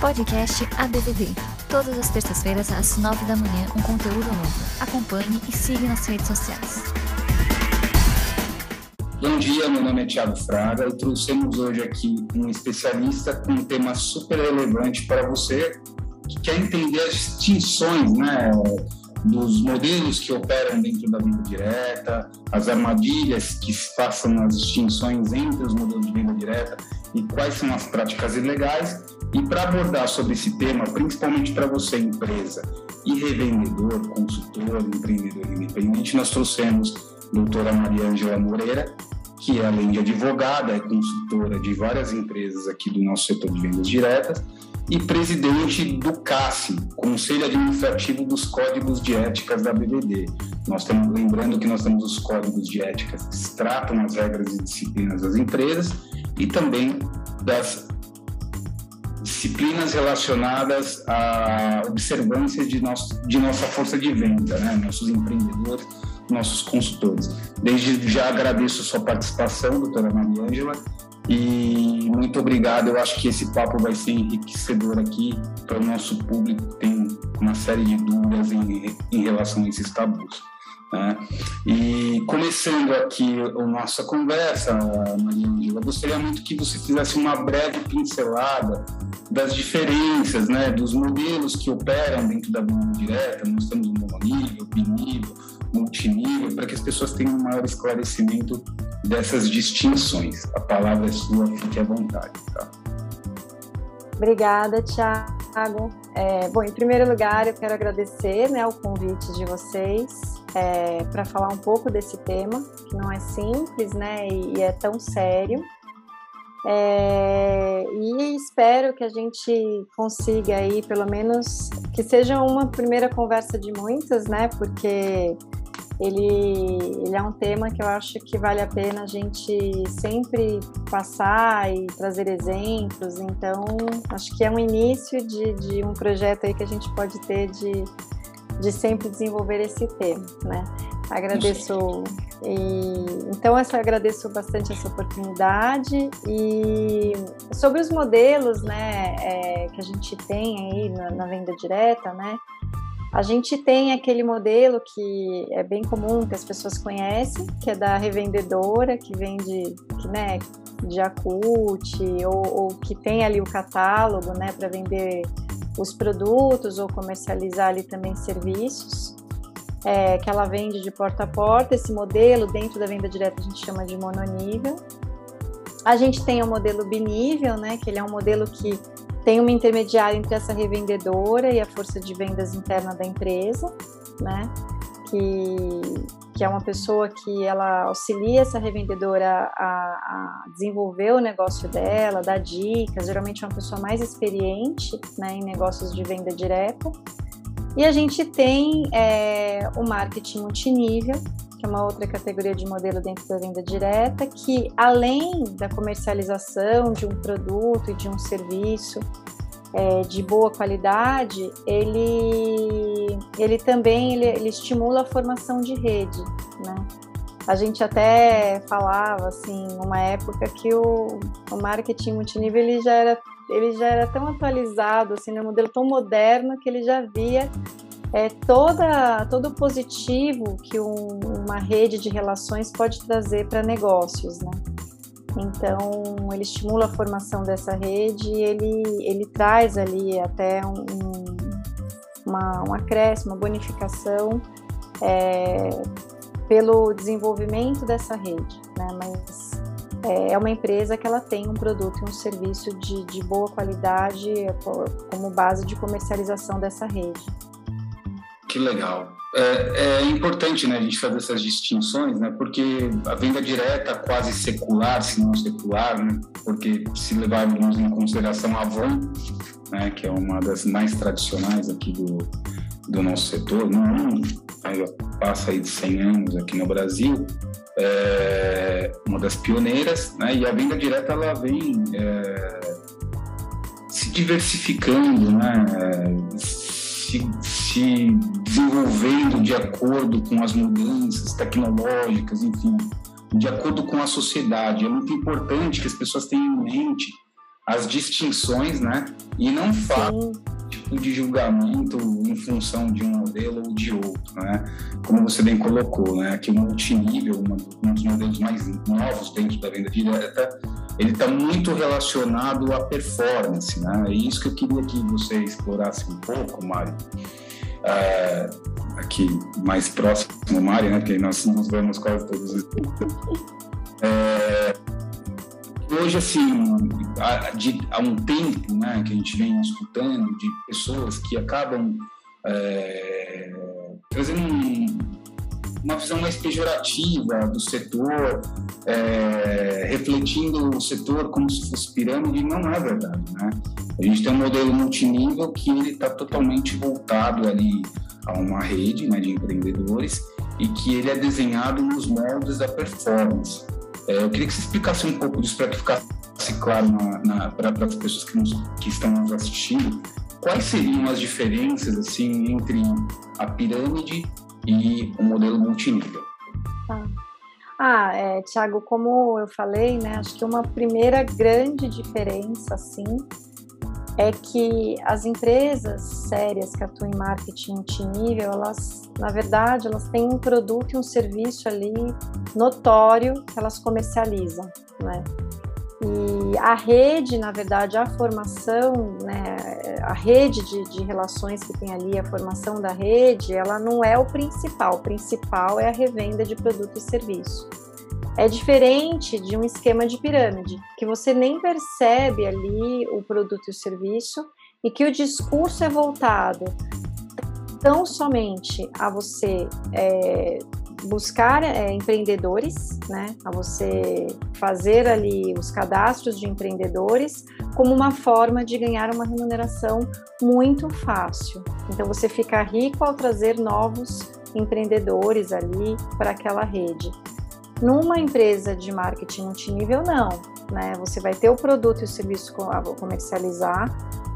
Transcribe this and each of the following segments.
Podcast ABVD. Todas as terças-feiras, às nove da manhã, um conteúdo novo. Acompanhe e siga nas redes sociais. Bom dia, meu nome é Thiago Fraga e trouxemos hoje aqui um especialista com um tema super relevante para você que quer entender as distinções, né? Dos modelos que operam dentro da venda direta, as armadilhas que façam as distinções entre os modelos de venda direta e quais são as práticas ilegais. E para abordar sobre esse tema, principalmente para você, empresa e revendedor, consultor, empreendedor independente, nós trouxemos a doutora Maria Angela Moreira, que além de advogada, é consultora de várias empresas aqui do nosso setor de vendas diretas e presidente do CASSI, Conselho Administrativo dos Códigos de Éticas da BBD. Nós estamos lembrando que nós temos os códigos de éticas que tratam as regras e disciplinas das empresas e também das disciplinas relacionadas à observância de, nosso, de nossa força de venda, né? nossos empreendedores, nossos consultores. Desde já agradeço a sua participação, doutora Maria Ângela, e muito obrigado. Eu acho que esse papo vai ser enriquecedor aqui para o nosso público que tem uma série de dúvidas em, em relação a esses tabus. Né? E começando aqui a nossa conversa, Maria Angela, gostaria muito que você fizesse uma breve pincelada das diferenças, né, dos modelos que operam dentro da linha direta. Nós temos mononível, binível, multinível, para que as pessoas tenham um maior esclarecimento dessas distinções. A palavra é sua, fique à vontade. Tá? Obrigada, Tiago. É, bom, em primeiro lugar, eu quero agradecer né, o convite de vocês é, para falar um pouco desse tema, que não é simples né, e, é tão sério. É, e espero que a gente consiga aí, pelo menos, que seja uma primeira conversa de muitas, né? Porque ele, ele é um tema que eu acho que vale a pena a gente sempre passar e trazer exemplos. Então, acho que é um início de, de um projeto aí que a gente pode ter de, de sempre desenvolver esse tema, né? Agradeço e então eu agradeço bastante essa oportunidade e sobre os modelos, né, é, que a gente tem aí na, na venda direta, né? A gente tem aquele modelo que é bem comum, que as pessoas conhecem, que é da revendedora, que vende, que, né, de acute, ou, ou que tem ali o catálogo, né, para vender os produtos ou comercializar ali também serviços, é, que ela vende de porta a porta. Esse modelo, dentro da venda direta, a gente chama de mononível. A gente tem o modelo binível, né, que ele é um modelo que tem uma intermediária entre essa revendedora e a força de vendas interna da empresa, né? Que, que é uma pessoa que ela auxilia essa revendedora a, a desenvolver o negócio dela, dá dicas, geralmente é uma pessoa mais experiente né, em negócios de venda direta. E a gente tem é, o marketing multinível, que é uma outra categoria de modelo dentro da venda direta, que além da comercialização de um produto e de um serviço é, de boa qualidade, ele, ele também ele, ele estimula a formação de rede, né? A gente até falava assim, uma época que o, o marketing multinível ele já era ele já era tão atualizado, assim, um modelo tão moderno que ele já via é, toda, todo o positivo que um, uma rede de relações pode trazer para negócios, né? Então, ele estimula a formação dessa rede e ele, ele traz ali até um, uma, um acréscimo, uma bonificação é, pelo desenvolvimento dessa rede, né? Mas é, é uma empresa que ela tem um produto e um serviço de, de boa qualidade como base de comercialização dessa rede. Que legal. É, é, importante né, a gente fazer essas distinções, né, porque a venda direta quase secular, se não secular, né, porque se levarmos em consideração a Avon, né, que é uma das mais tradicionais aqui do, do nosso setor, não, aí passa aí de 100 anos aqui no Brasil, é uma das pioneiras, né, e a venda direta ela vem é, se diversificando, né, se, se desenvolvendo de acordo com as mudanças tecnológicas, enfim, de acordo com a sociedade. É muito importante que as pessoas tenham em mente as distinções, né? E não faz de julgamento em função de um modelo ou de outro, né? Como você bem colocou, né? Que o multinível, um dos modelos mais novos dentro da venda direta, ele está muito relacionado à performance, né? É isso que eu queria que você explorasse um pouco, Mário. É, aqui mais próximo, Mário, né? Porque nós nos vemos quase todos os. É, hoje, assim, há, de, há um tempo né, que a gente vem escutando de pessoas que acabam é, trazendo um, uma visão mais pejorativa do setor, é, refletindo o setor como se fosse pirâmide, não é verdade, né? A gente tem um modelo multinível que ele está totalmente voltado ali a uma rede né, de empreendedores e que ele é desenhado nos moldes da performance. É, eu queria que você explicasse um pouco disso para que ficasse claro para as pessoas que, nos, que estão nos assistindo. Quais seriam as diferenças assim entre a pirâmide e o modelo multinível? Ah, ah é, Tiago, como eu falei, né, acho que uma primeira grande diferença, assim, é que as empresas sérias que atuam em marketing multinível, elas, na verdade, elas têm um produto e um serviço ali notório que elas comercializam, né? E a rede, na verdade, a formação, né, a rede de, de, relações que tem ali, a formação da rede, ela não é o principal. O principal é a revenda de produto e serviço. É diferente de um esquema de pirâmide, que você nem percebe ali o produto e o serviço e que o discurso é voltado tão somente a você é, buscar é, empreendedores, né, a você fazer ali os cadastros de empreendedores como uma forma de ganhar uma remuneração muito fácil. Então você fica rico ao trazer novos empreendedores ali para aquela rede. Numa empresa de marketing multinível, não. Né? Você vai ter o produto e o serviço comercializar.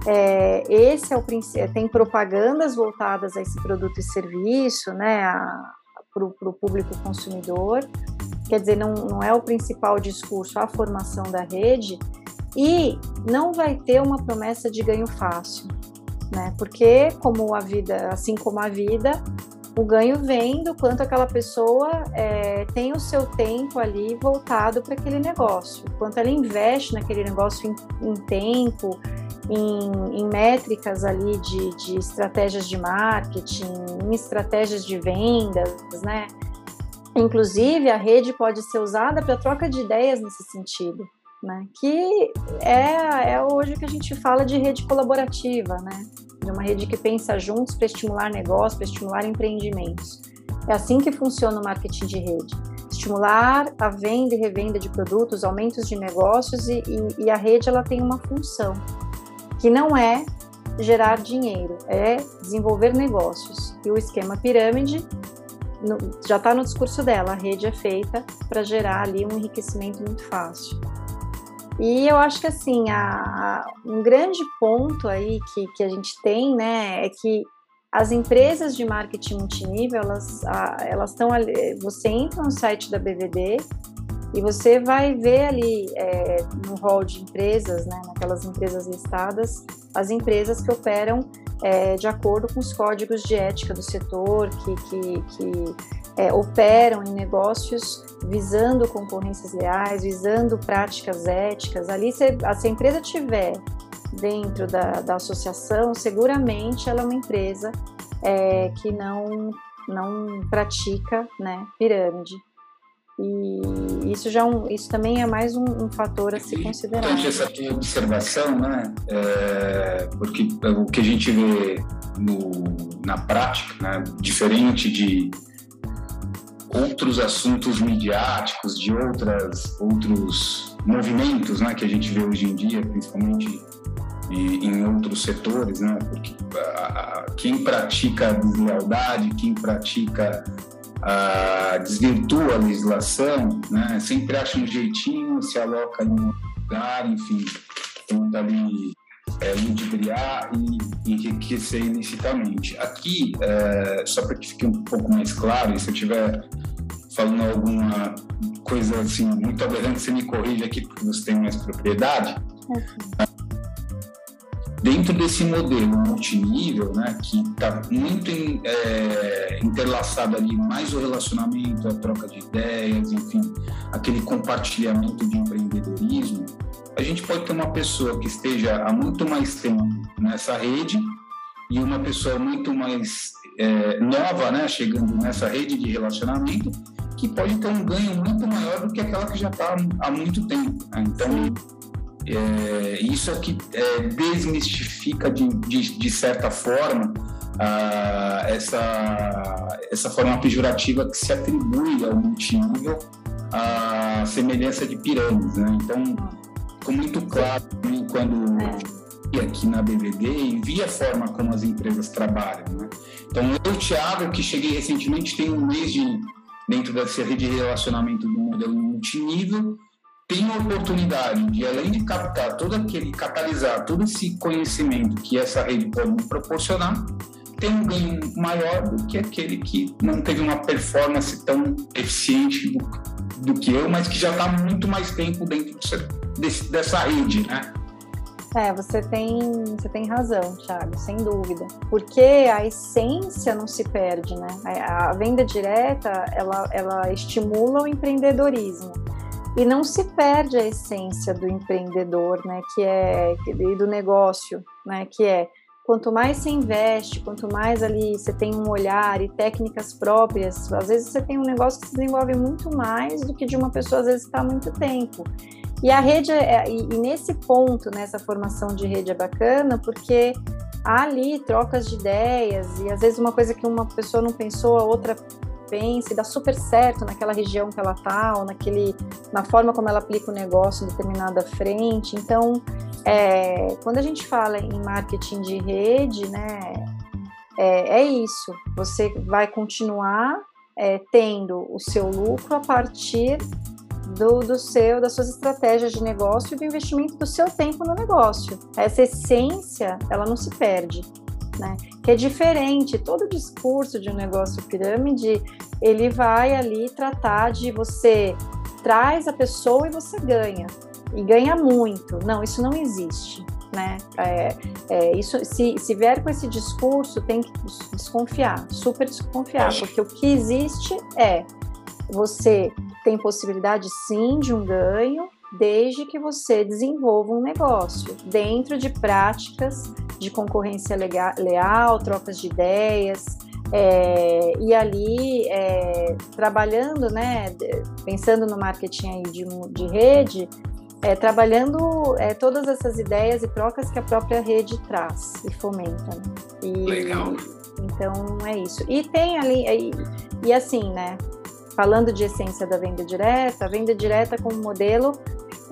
É, esse é o princípio. Tem propagandas voltadas a esse produto e serviço, né? Para o público consumidor. Quer dizer, não, não é o principal discurso a formação da rede e não vai ter uma promessa de ganho fácil, né? Porque como a vida, assim como a vida, o ganho vem do quanto aquela pessoa é, tem o seu tempo ali voltado para aquele negócio, quanto ela investe naquele negócio em, em tempo, em, em, métricas ali de, de estratégias de marketing, em estratégias de vendas, né? Inclusive, a rede pode ser usada para troca de ideias nesse sentido, né? Que é, é hoje que a gente fala de rede colaborativa, né? de uma rede que pensa juntos para estimular negócios, para estimular empreendimentos. É assim que funciona o marketing de rede. Estimular a venda e revenda de produtos, aumentos de negócios e, e, e a rede ela tem uma função que não é gerar dinheiro, é desenvolver negócios. E o esquema pirâmide já está no discurso dela, a rede é feita para gerar ali um enriquecimento muito fácil. E eu acho que assim, a, um grande ponto aí que, que a gente tem, né, é que as empresas de marketing multinível, elas elas estão você entra no site da BVD e você vai ver ali é, no hall de empresas, né, naquelas empresas listadas, as empresas que operam é, de acordo com os códigos de ética do setor, que, que, que é, operam em negócios visando concorrências leais, visando práticas éticas. Ali, se, se a empresa tiver dentro da, da associação, seguramente ela é uma empresa é, que não, não pratica né, pirâmide. E isso já é um, isso também é mais um, um fator a se considerar. Importante essa tua observação, né? É, porque o que a gente vê no, na prática, né? diferente de outros assuntos midiáticos, de outras, outros movimentos né, que a gente vê hoje em dia, principalmente em outros setores, né? Porque a, quem pratica a deslealdade, quem pratica desvirtua a legislação, né? Sempre acha um jeitinho, se aloca em um lugar, enfim, tenta ali é, ludibriar e enriquecer ilicitamente. Aqui, é, só para que fique um pouco mais claro, e se eu tiver falando alguma coisa assim muito aberrante, você me corrige aqui porque você tem mais propriedade. Dentro desse modelo multinível, né, que está muito é, interlaçado ali, mais o relacionamento, a troca de ideias, enfim, aquele compartilhamento de empreendedorismo, a gente pode ter uma pessoa que esteja há muito mais tempo nessa rede e uma pessoa muito mais é, nova, né, chegando nessa rede de relacionamento, que pode ter um ganho muito maior do que aquela que já está há muito tempo. Né? Então, é, isso é que é, desmistifica, de, de, de certa forma, a, essa, essa forma pejorativa que se atribui ao multinível a semelhança de pirâmides. Né? Então, ficou muito claro quando aqui na BVD e vi a forma como as empresas trabalham. Né? Então, eu, Thiago, que cheguei recentemente, tem um mês de, dentro dessa rede de relacionamento do modelo multinível, tenho a oportunidade de, além de captar todo aquele, catalisar todo esse conhecimento que essa rede pode me proporcionar, ter um ganho maior do que aquele que não teve uma performance tão eficiente do, do que eu, mas que já está muito mais tempo dentro desse, dessa rede, né? É, você tem, você tem razão, Thiago, sem dúvida. Porque a essência não se perde, né? A, venda direta, ela, ela estimula o empreendedorismo. E não se perde a essência do empreendedor, né? Que é, e do negócio, né? Que é quanto mais você investe, quanto mais ali você tem um olhar e técnicas próprias, às vezes você tem um negócio que se desenvolve muito mais do que de uma pessoa, às vezes, está há muito tempo. E a rede, é, e, e nesse ponto, nessa formação de rede é bacana, porque há ali trocas de ideias, e às vezes uma coisa que uma pessoa não pensou, a outra pensa e dá super certo naquela região que ela tá, ou naquele, na forma como ela aplica o negócio em determinada frente. Então, é, quando a gente fala em marketing de rede, né, é, é isso. Você vai continuar é, tendo o seu lucro a partir do, do seu, das suas estratégias de negócio e do investimento do seu tempo no negócio. Essa essência, ela não se perde. Né? Que é diferente, todo o discurso de um negócio pirâmide, ele vai ali tratar de você traz a pessoa e você ganha. E ganha muito. Não, isso não existe. Né? É, é, isso, se, se vier com esse discurso, tem que desconfiar, super desconfiar, porque o que existe é você tem possibilidade sim de um ganho, desde que você desenvolva um negócio dentro de práticas de concorrência leal, trocas de ideias, é, e ali é, trabalhando, né, pensando no marketing de, de rede, é, trabalhando é, todas essas ideias e trocas que a própria rede traz e fomenta. Né? E, Legal. Então é isso. E tem ali, e, e assim, né? falando de essência da venda direta, a venda direta como modelo,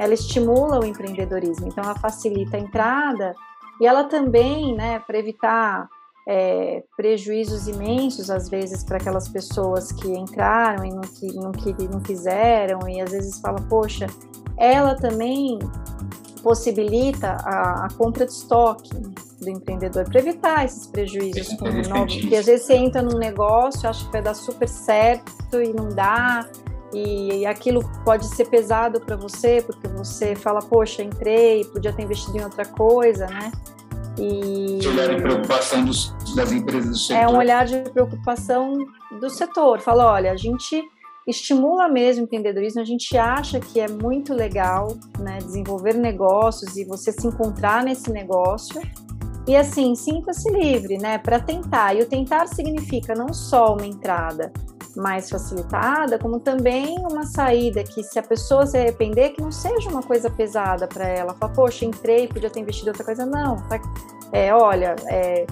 ela estimula o empreendedorismo, então ela facilita a entrada e ela também, né, para evitar é, prejuízos imensos às vezes para aquelas pessoas que entraram e não, que, não, que não fizeram e às vezes fala, poxa, ela também possibilita a, a compra de estoque do empreendedor para evitar esses prejuízos com novo, porque às vezes você entra num negócio, acha que vai dar super certo e não dá, e, e aquilo pode ser pesado para você, porque você fala, poxa, entrei, podia ter investido em outra coisa, né? E Esse olhar de preocupação dos, das empresas do setor. É um olhar de preocupação do setor. Fala, olha, a gente estimula mesmo o empreendedorismo, a gente acha que é muito legal né, desenvolver negócios e você se encontrar nesse negócio. E assim, sinta-se livre, né, para tentar. E o tentar significa não só uma entrada mais facilitada, como também uma saída que, se a pessoa se arrepender, que não seja uma coisa pesada para ela. Fala, poxa, entrei, podia ter investido outra coisa. Não, tá, é, olha, é,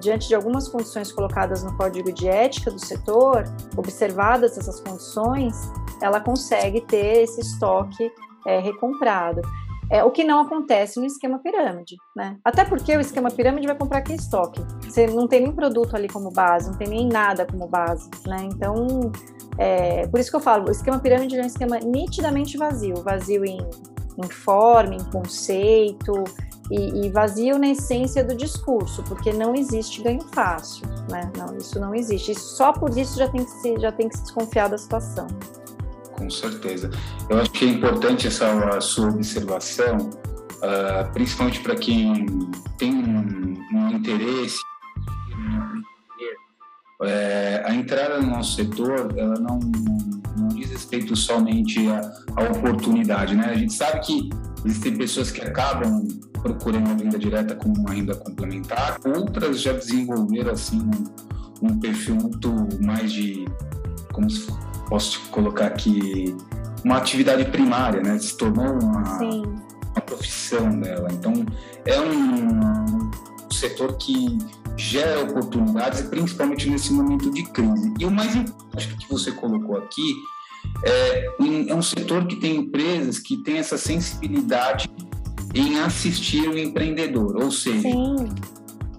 diante de algumas condições colocadas no código de ética do setor, observadas essas condições, ela consegue ter esse estoque é, recomprado. É, o que não acontece no esquema pirâmide, né? Até porque o esquema pirâmide vai comprar aquele estoque. Você não tem nem produto ali como base, não tem nem nada como base, né? Então, é, por isso que eu falo, o esquema pirâmide é um esquema nitidamente vazio, vazio em, em forma, em conceito, e, e, vazio na essência do discurso, porque não existe ganho fácil, né? Não, isso não existe. Só por isso já tem, que se, já tem que se desconfiar da situação. Com certeza. Eu acho que é importante essa sua observação, uh, principalmente para quem tem um, um interesse é, a entrada no nosso setor ela não, não diz respeito somente à, oportunidade, né? A gente sabe que existem pessoas que acabam procurando a venda direta como uma renda complementar, outras já desenvolveram assim um, um perfil muito mais de, como se posso colocar aqui, uma atividade primária, né? Se tornou uma, uma profissão dela. Então é um, um setor que gera oportunidades, principalmente nesse momento de crise. E o mais importante que você colocou aqui é, é um setor que tem empresas que têm essa sensibilidade em assistir o empreendedor, ou seja, Sim.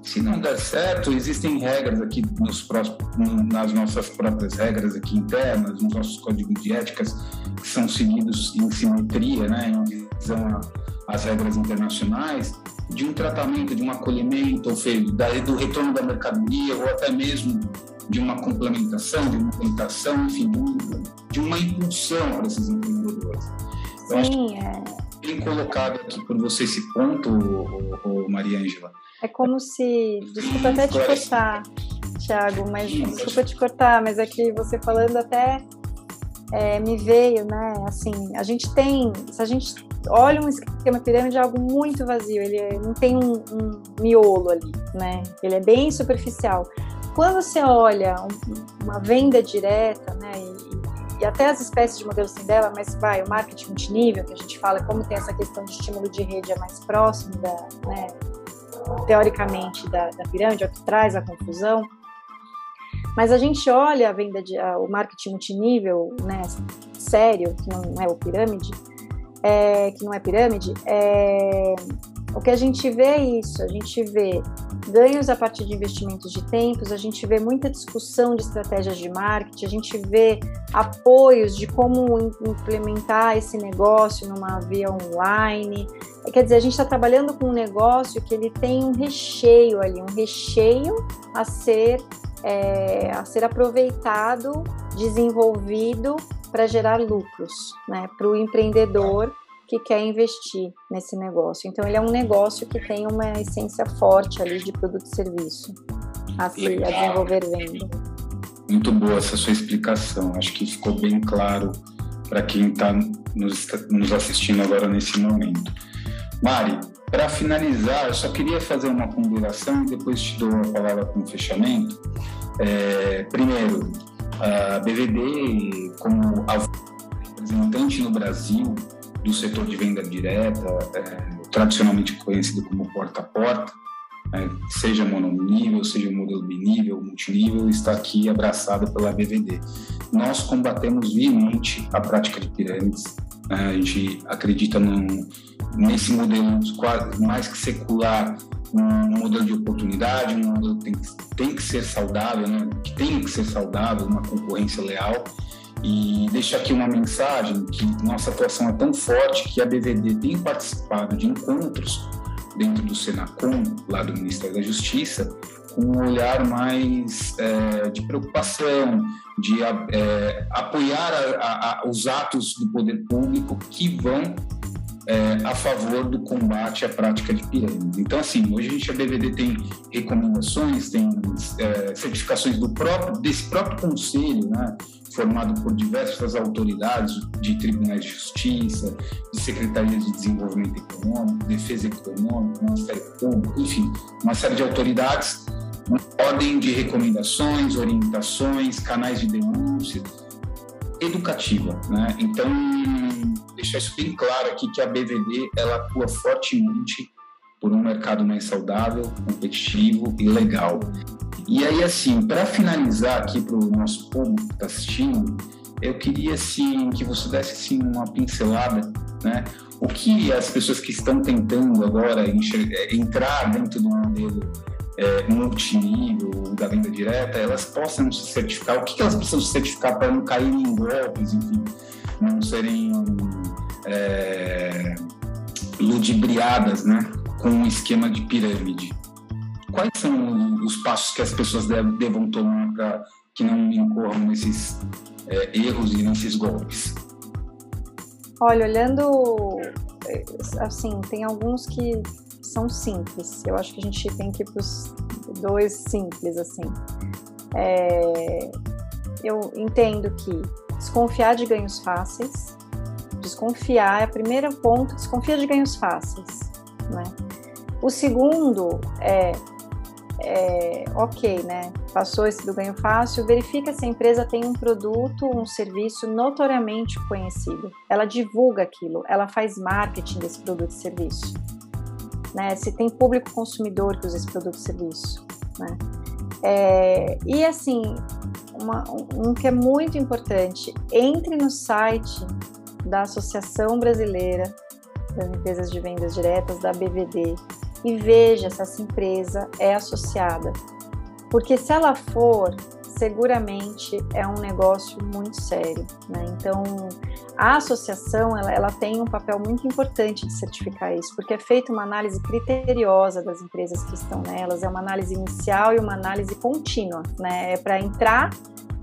Se não der certo, existem regras aqui nos próximos, nas nossas próprias regras aqui internas, nos nossos códigos de éticas que são seguidos em simetria, né, em visão às regras internacionais, de um tratamento, de um acolhimento, ou seja, do retorno da mercadoria, ou até mesmo de uma complementação, de uma orientação, enfim, de uma impulsão para esses empreendedores. Eu Sim, é. Bem colocado aqui por você esse ponto, Maria Ângela. É como se. Desculpa até te cortar, Thiago, mas desculpa te cortar, mas é que você falando até é, me veio, né? Assim, a gente tem. Se a gente olha um esquema pirâmide é algo muito vazio, ele é, não tem um, um, miolo ali, né? Ele é bem superficial. Quando você olha um, uma venda direta, né? E, e, até as espécies de modelos sem dela, mas vai, o marketing multinível, que a gente fala, como tem essa questão de estímulo de rede é mais próximo da, né, teoricamente, da, da pirâmide, é o que traz a confusão. Mas a gente olha a venda de a, o marketing multinível, né, sério, que não é o pirâmide, é, que não é pirâmide, é, o que a gente vê é isso, a gente vê ganhos a partir de investimentos de tempos, a gente vê muita discussão de estratégias de marketing, a gente vê apoios de como implementar esse negócio numa via online. Quer dizer, a gente está trabalhando com um negócio que ele tem um recheio ali, um recheio a ser, é, a ser aproveitado, desenvolvido para gerar lucros, né, para o empreendedor que quer investir nesse negócio. Então, ele é um negócio que tem uma essência forte ali de produto e serviço a, se, a desenvolver venda. Muito boa essa sua explicação. Acho que ficou bem claro para quem está nos, nos assistindo agora nesse momento. Mari, para finalizar, eu só queria fazer uma ponderação e depois te dou a palavra com o fechamento. É, primeiro, a BVD, como representante no Brasil do setor de venda direta, é, tradicionalmente conhecido como porta a porta, é, seja mononível, seja modelo binível, multinível, está aqui abraçado pela BVD. Nós combatemos viamente a prática de pirâmides? A gente acredita nesse modelo quase mais que secular um modelo de oportunidade, um modelo que tem, tem que ser saudável, né? que tem que ser saudável, uma concorrência leal. E deixar aqui uma mensagem que nossa atuação é tão forte que a BVD tem participado de encontros dentro do Senacom, lá do Ministério da Justiça, um olhar mais é, de preocupação, de é, apoiar a, a, os atos do poder público que vão é, a favor do combate à prática de pirâmides. Então, assim, hoje a gente, a BVD tem recomendações, tem certificações do próprio, desse próprio conselho, né, formado por diversas autoridades de tribunais de justiça, de secretarias de desenvolvimento econômico, defesa econômica, Ministério Público, enfim, uma série de autoridades, ordem de recomendações, orientações, canais de denúncia, educativa, né? Então, deixar isso bem claro aqui que a BVD ela atua fortemente por um mercado mais saudável, competitivo e legal. E aí, assim, para finalizar aqui para o nosso público que está assistindo, eu queria, assim, que você desse, assim, uma pincelada, né? O que as pessoas que estão tentando agora entrar dentro do modelo é, multinível da venda direta, elas possam se certificar. O que, que elas precisam se certificar para não caírem em golpes, enfim, não serem é, ludibriadas né, com um esquema de pirâmide? Quais são os passos que as pessoas devam tomar para que não incorram nesses é, erros e nesses golpes? Olha, olhando assim, tem alguns que são simples. Eu acho que a gente tem que ir para os dois simples, assim. É, eu entendo que desconfiar de ganhos fáceis, desconfiar é o primeiro ponto, desconfia de ganhos fáceis, né? O segundo é, é, ok, né? Passou esse do ganho fácil, verifica se a empresa tem um produto, um serviço notoriamente conhecido. Ela divulga aquilo, ela faz marketing desse produto e serviço. Né? Se tem público consumidor que usa esse produto e serviço. Né? É, e assim, uma, um que é muito importante, entre no site da Associação Brasileira das Empresas de Vendas Diretas, da BVD, e veja se essa empresa é associada. Porque se ela for, seguramente é um negócio muito sério. Né? Então, a associação ela, ela, tem um papel muito importante de certificar isso, porque é feita uma análise criteriosa das empresas que estão nelas, é uma análise inicial e uma análise contínua. Né? É para entrar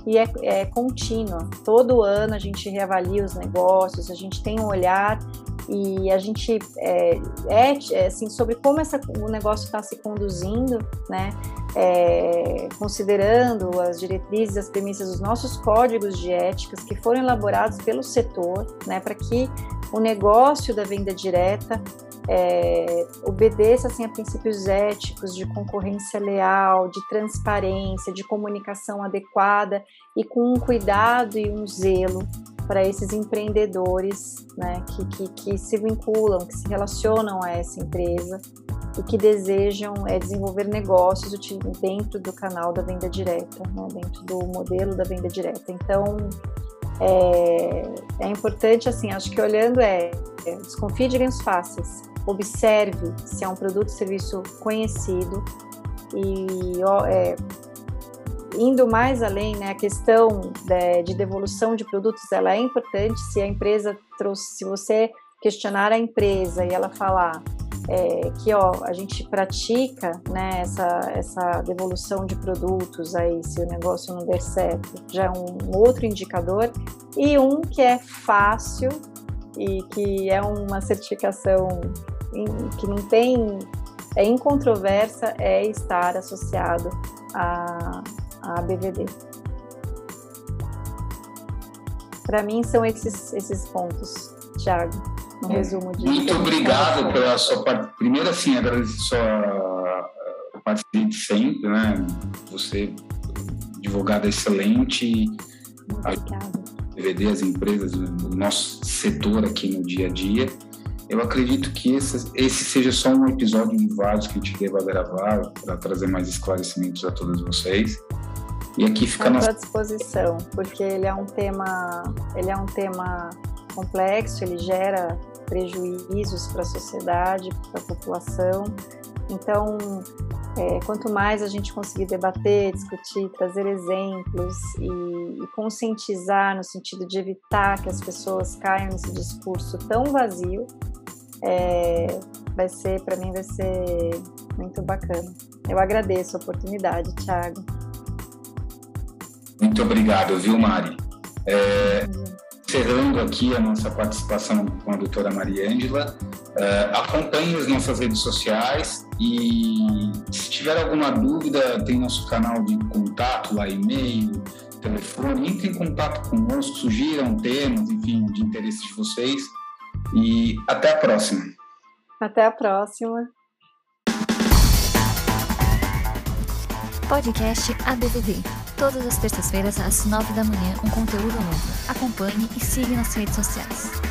e é, é contínua. Todo ano a gente reavalia os negócios, a gente tem um olhar e a gente é, é, é assim sobre como essa, o negócio está se conduzindo, né? É, considerando as diretrizes, as premissas dos nossos códigos de éticas que foram elaborados pelo setor, né? Para que o negócio da venda direta é, obedeça assim, a princípios éticos de concorrência leal, de transparência, de comunicação adequada e com um cuidado e um zelo para esses empreendedores né, que, que, que, se vinculam, que se relacionam a essa empresa e que desejam é, desenvolver negócios dentro do canal da venda direta, né, dentro do modelo da venda direta. Então, é, é importante, assim, acho que olhando é, é desconfie de ganhos fáceis, observe se é um produto ou serviço conhecido e é, indo mais além, né, a questão de, de, devolução de produtos ela é importante. Se a empresa trouxe, se você questionar a empresa e ela falar é, que ó, a gente pratica né, essa, essa devolução de produtos aí, se o negócio não der certo, já é um outro indicador, e um que é fácil e que é uma certificação que não tem, é incontroversa, é estar associado a, a BVD. Para mim são esses, esses pontos, Thiago, um resumo de... Muito obrigado pela sua parte. Primeiro, assim, agradecer sua parceria de sempre, né? Você, advogada excelente. Obrigada. BVD, as empresas, o nosso setor aqui no dia a dia. Eu acredito que esse, esse seja só um episódio de vários que a gente deva gravar para trazer mais esclarecimentos a todos vocês. E aqui fica à disposição, porque ele é um tema, ele é um tema complexo, ele gera prejuízos para a sociedade, para a população. Então, é, quanto mais a gente conseguir debater, discutir, trazer exemplos e, e, conscientizar no sentido de evitar que as pessoas caiam nesse discurso tão vazio, é, vai ser, para mim, vai ser muito bacana. Eu agradeço a oportunidade, Thiago. Muito obrigado, viu, Mari? É, encerrando aqui a nossa participação com a doutora Maria Ângela, é, acompanhe as nossas redes sociais e se tiver alguma dúvida, tem nosso canal de contato lá, e-mail, telefone, entre em contato conosco, sugiram temas, enfim, de interesse de vocês e até a próxima. Até a próxima. Podcast ABVD. Todas as terças-feiras, às nove da manhã, um conteúdo novo. Acompanhe e siga nas redes sociais.